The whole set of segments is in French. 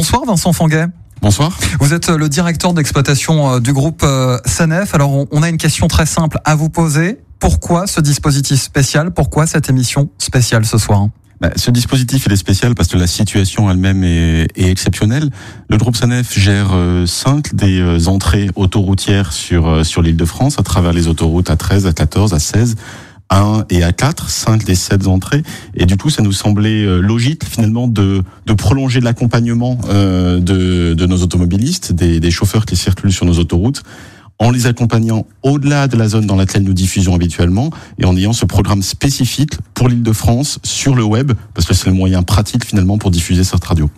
Bonsoir Vincent Fanguet. Bonsoir. Vous êtes le directeur d'exploitation euh, du groupe euh, Sanef. Alors on a une question très simple à vous poser. Pourquoi ce dispositif spécial? Pourquoi cette émission spéciale ce soir? Bah, ce dispositif il est spécial parce que la situation elle-même est, est, exceptionnelle. Le groupe Sanef gère euh, cinq des entrées autoroutières sur sur l'île de France à travers les autoroutes A13, A14, A16 1 et à 4, 5 des 7 entrées. Et du coup, ça nous semblait euh, logique finalement de, de prolonger l'accompagnement euh, de, de nos automobilistes, des, des chauffeurs qui circulent sur nos autoroutes en les accompagnant au-delà de la zone dans laquelle nous diffusons habituellement et en ayant ce programme spécifique pour l'île de France sur le web, parce que c'est le moyen pratique finalement pour diffuser cette radio.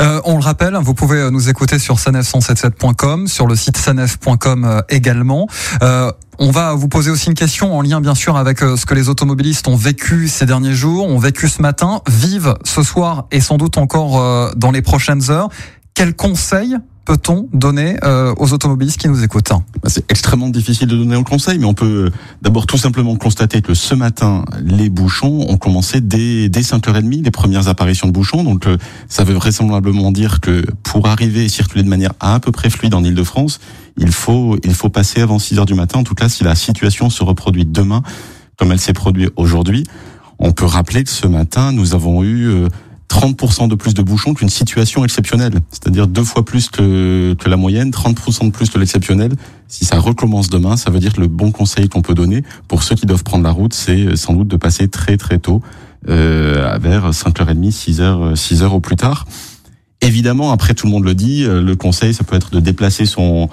Euh, on le rappelle, vous pouvez nous écouter sur sanef177.com, sur le site sanef.com euh, également. Euh, on va vous poser aussi une question en lien bien sûr avec euh, ce que les automobilistes ont vécu ces derniers jours, ont vécu ce matin, vivent ce soir et sans doute encore dans les prochaines heures. Quels conseils peut-on donner euh, aux automobilistes qui nous écoutent? Bah, C'est extrêmement difficile de donner un conseil, mais on peut d'abord tout simplement constater que ce matin, les bouchons ont commencé dès, dès 5h30, les premières apparitions de bouchons. Donc euh, ça veut vraisemblablement dire que pour arriver et circuler de manière à, peu près fluide en Ile-de-France, il faut, il faut passer avant 6h du matin. En tout cas, si la situation se reproduit demain, comme elle s'est produite aujourd'hui, on peut rappeler que ce matin, nous avons eu... Euh, 30% de plus de bouchons qu'une situation exceptionnelle, c'est-à-dire deux fois plus que, que la moyenne, 30% de plus que l'exceptionnel. Si ça recommence demain, ça veut dire que le bon conseil qu'on peut donner pour ceux qui doivent prendre la route, c'est sans doute de passer très très tôt, euh, vers 5h30, 6h, 6h au plus tard. Évidemment, après tout le monde le dit, euh, le conseil, ça peut être de déplacer son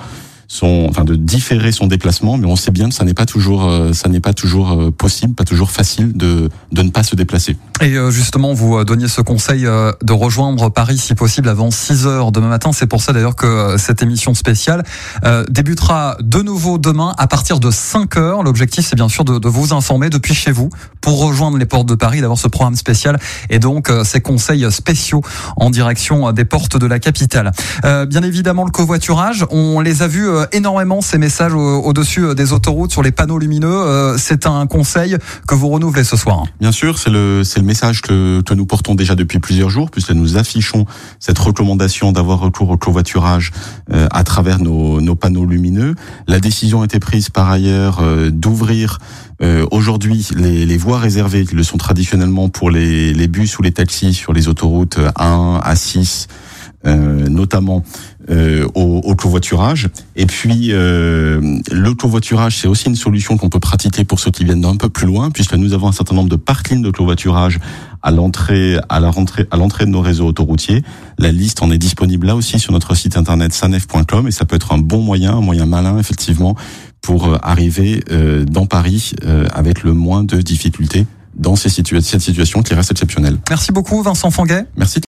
son, enfin de différer son déplacement, mais on sait bien que ça n'est pas toujours, euh, ça n'est pas toujours euh, possible, pas toujours facile de de ne pas se déplacer. Et euh, justement, vous donniez ce conseil de rejoindre Paris si possible avant 6 heures demain matin. C'est pour ça d'ailleurs que cette émission spéciale débutera de nouveau demain à partir de 5 heures. L'objectif, c'est bien sûr de, de, vous informer depuis chez vous pour rejoindre les portes de Paris, d'avoir ce programme spécial et donc ces conseils spéciaux en direction des portes de la capitale. bien évidemment, le covoiturage, on les a vus énormément ces messages au-dessus euh, des autoroutes sur les panneaux lumineux. Euh, c'est un conseil que vous renouvelez ce soir. Bien sûr, c'est le le message que, que nous portons déjà depuis plusieurs jours, puisque nous affichons cette recommandation d'avoir recours au covoiturage à travers nos, nos panneaux lumineux. La décision a été prise par ailleurs d'ouvrir aujourd'hui les, les, voies réservées qui le sont traditionnellement pour les, les bus ou les taxis sur les autoroutes 1 à 6 euh, notamment euh, au, au, covoiturage. Et puis euh, le covoiturage, c'est aussi une solution qu'on peut pratiquer pour ceux qui viennent d'un peu plus loin, puisque nous avons un certain nombre de parkings de covoiturage à l'entrée, à la rentrée, à l'entrée de nos réseaux autoroutiers. La liste en est disponible là aussi sur notre site internet sanef.com et ça peut être un bon moyen, un moyen malin effectivement pour euh, arriver euh, dans Paris euh, avec le moins de difficultés dans ces situa cette situation qui reste exceptionnelle. Merci beaucoup Vincent Fanguet. Merci.